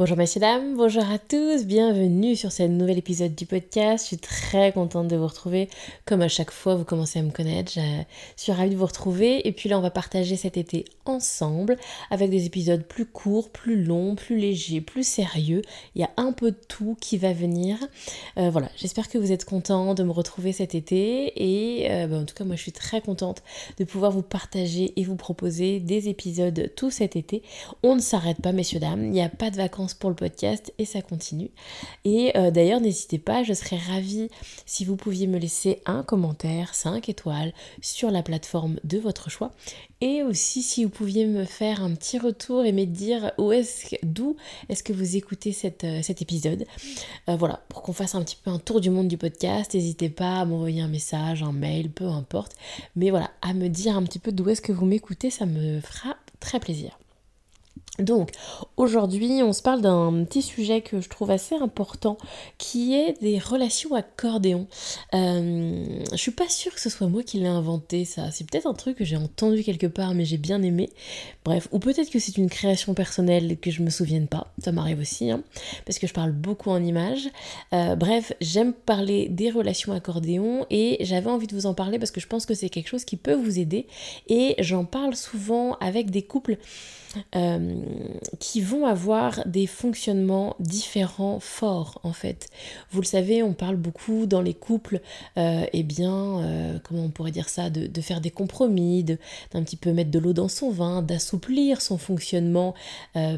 Bonjour messieurs dames, bonjour à tous, bienvenue sur ce nouvel épisode du podcast. Je suis très contente de vous retrouver. Comme à chaque fois, vous commencez à me connaître. Je suis ravie de vous retrouver. Et puis là, on va partager cet été ensemble avec des épisodes plus courts, plus longs, plus légers, plus sérieux. Il y a un peu de tout qui va venir. Euh, voilà, j'espère que vous êtes contents de me retrouver cet été. Et euh, bah, en tout cas, moi, je suis très contente de pouvoir vous partager et vous proposer des épisodes tout cet été. On ne s'arrête pas, messieurs dames. Il n'y a pas de vacances pour le podcast et ça continue. Et euh, d'ailleurs, n'hésitez pas, je serais ravie si vous pouviez me laisser un commentaire, 5 étoiles, sur la plateforme de votre choix. Et aussi si vous pouviez me faire un petit retour et me dire où est-ce, d'où est-ce que vous écoutez cette, euh, cet épisode. Euh, voilà, pour qu'on fasse un petit peu un tour du monde du podcast, n'hésitez pas à m'envoyer un message, un mail, peu importe. Mais voilà, à me dire un petit peu d'où est-ce que vous m'écoutez, ça me fera très plaisir. Donc aujourd'hui on se parle d'un petit sujet que je trouve assez important qui est des relations accordéon. Euh, je suis pas sûre que ce soit moi qui l'ai inventé ça, c'est peut-être un truc que j'ai entendu quelque part mais j'ai bien aimé. Bref, ou peut-être que c'est une création personnelle que je me souvienne pas, ça m'arrive aussi, hein, parce que je parle beaucoup en images. Euh, bref, j'aime parler des relations accordéon et j'avais envie de vous en parler parce que je pense que c'est quelque chose qui peut vous aider et j'en parle souvent avec des couples euh, qui vont avoir des fonctionnements différents forts en fait. Vous le savez, on parle beaucoup dans les couples, euh, eh bien, euh, comment on pourrait dire ça, de, faire des compromis, d'un petit peu mettre de l'eau dans son vin, d'assouplir son fonctionnement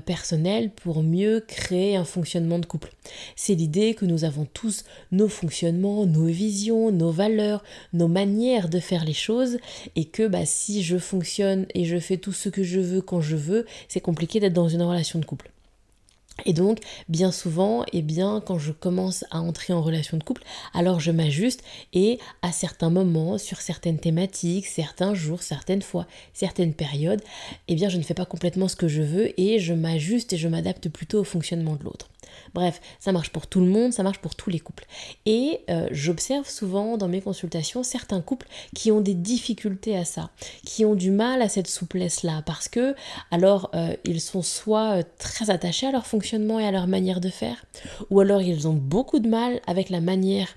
personnel pour mieux créer un fonctionnement de couple. C'est l'idée que nous avons tous nos fonctionnements, nos visions, nos valeurs, nos manières de faire les choses et que bah, si je fonctionne et je fais tout ce que je veux quand je veux, c'est compliqué d'être dans une relation couple. Et donc, bien souvent, eh bien, quand je commence à entrer en relation de couple, alors je m'ajuste et à certains moments, sur certaines thématiques, certains jours, certaines fois, certaines périodes, eh bien, je ne fais pas complètement ce que je veux et je m'ajuste et je m'adapte plutôt au fonctionnement de l'autre. Bref, ça marche pour tout le monde, ça marche pour tous les couples. Et euh, j'observe souvent dans mes consultations certains couples qui ont des difficultés à ça, qui ont du mal à cette souplesse-là, parce que alors euh, ils sont soit euh, très attachés à leur fonctionnement et à leur manière de faire, ou alors ils ont beaucoup de mal avec la manière,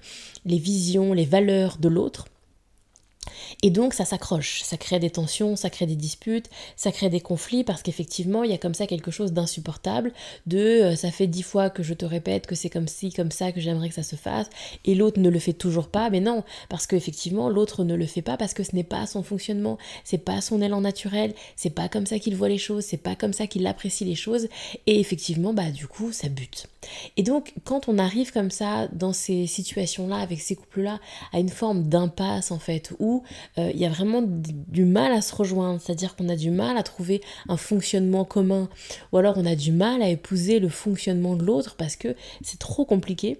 les visions, les valeurs de l'autre. Et donc ça s'accroche, ça crée des tensions, ça crée des disputes, ça crée des conflits parce qu'effectivement il y a comme ça quelque chose d'insupportable, de euh, ça fait dix fois que je te répète que c'est comme ci, comme ça, que j'aimerais que ça se fasse, et l'autre ne le fait toujours pas, mais non, parce qu'effectivement l'autre ne le fait pas parce que ce n'est pas son fonctionnement, c'est pas son élan naturel, c'est pas comme ça qu'il voit les choses, c'est pas comme ça qu'il apprécie les choses, et effectivement bah du coup ça bute. Et donc quand on arrive comme ça dans ces situations-là, avec ces couples-là, à une forme d'impasse en fait, où euh, il y a vraiment du mal à se rejoindre, c'est-à-dire qu'on a du mal à trouver un fonctionnement commun, ou alors on a du mal à épouser le fonctionnement de l'autre parce que c'est trop compliqué.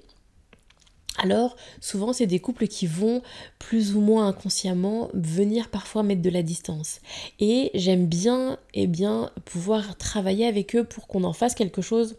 Alors, souvent, c'est des couples qui vont plus ou moins inconsciemment venir parfois mettre de la distance. Et j'aime bien, eh bien, pouvoir travailler avec eux pour qu'on en fasse quelque chose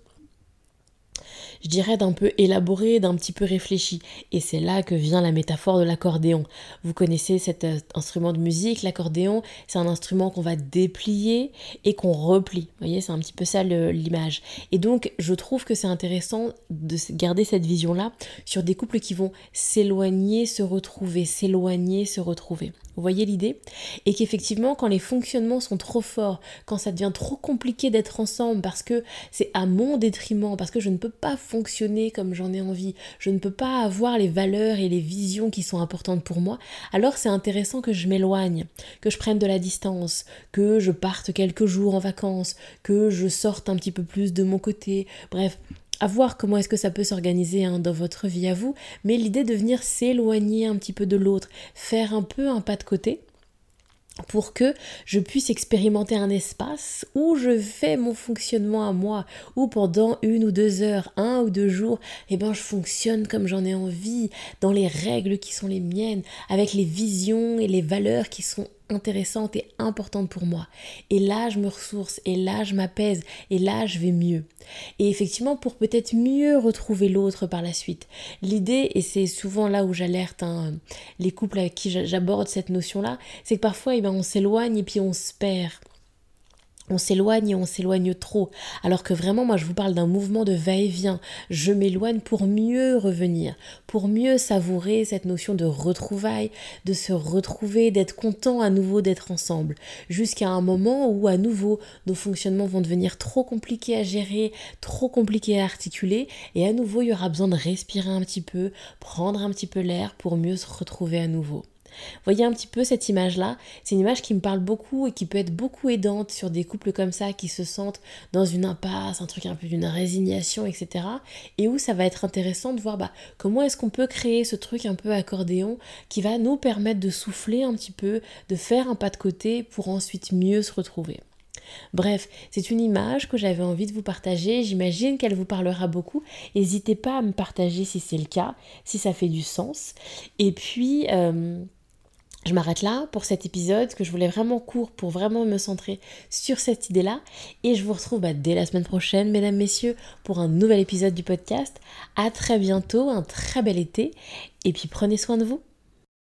je dirais, d'un peu élaboré, d'un petit peu réfléchi. Et c'est là que vient la métaphore de l'accordéon. Vous connaissez cet euh, instrument de musique, l'accordéon, c'est un instrument qu'on va déplier et qu'on replie. Vous voyez, c'est un petit peu ça l'image. Et donc, je trouve que c'est intéressant de garder cette vision-là sur des couples qui vont s'éloigner, se retrouver, s'éloigner, se retrouver. Vous voyez l'idée? Et qu'effectivement, quand les fonctionnements sont trop forts, quand ça devient trop compliqué d'être ensemble parce que c'est à mon détriment, parce que je ne peux pas fonctionner comme j'en ai envie, je ne peux pas avoir les valeurs et les visions qui sont importantes pour moi, alors c'est intéressant que je m'éloigne, que je prenne de la distance, que je parte quelques jours en vacances, que je sorte un petit peu plus de mon côté. Bref, à voir comment est-ce que ça peut s'organiser hein, dans votre vie à vous, mais l'idée de venir s'éloigner un petit peu de l'autre, faire un peu un pas de côté pour que je puisse expérimenter un espace où je fais mon fonctionnement à moi, où pendant une ou deux heures, un ou deux jours, eh ben je fonctionne comme j'en ai envie, dans les règles qui sont les miennes, avec les visions et les valeurs qui sont intéressante et importante pour moi. Et là, je me ressource, et là, je m'apaise, et là, je vais mieux. Et effectivement, pour peut-être mieux retrouver l'autre par la suite, l'idée, et c'est souvent là où j'alerte hein, les couples avec qui j'aborde cette notion-là, c'est que parfois, eh ben, on s'éloigne et puis on se perd on s'éloigne et on s'éloigne trop. Alors que vraiment, moi, je vous parle d'un mouvement de va-et-vient. Je m'éloigne pour mieux revenir, pour mieux savourer cette notion de retrouvailles, de se retrouver, d'être content à nouveau d'être ensemble. Jusqu'à un moment où, à nouveau, nos fonctionnements vont devenir trop compliqués à gérer, trop compliqués à articuler, et à nouveau, il y aura besoin de respirer un petit peu, prendre un petit peu l'air pour mieux se retrouver à nouveau. Voyez un petit peu cette image-là. C'est une image qui me parle beaucoup et qui peut être beaucoup aidante sur des couples comme ça qui se sentent dans une impasse, un truc un peu d'une résignation, etc. Et où ça va être intéressant de voir bah, comment est-ce qu'on peut créer ce truc un peu accordéon qui va nous permettre de souffler un petit peu, de faire un pas de côté pour ensuite mieux se retrouver. Bref, c'est une image que j'avais envie de vous partager. J'imagine qu'elle vous parlera beaucoup. N'hésitez pas à me partager si c'est le cas, si ça fait du sens. Et puis, euh, je m'arrête là pour cet épisode que je voulais vraiment court pour vraiment me centrer sur cette idée-là. Et je vous retrouve bah, dès la semaine prochaine, mesdames, messieurs, pour un nouvel épisode du podcast. À très bientôt, un très bel été. Et puis prenez soin de vous.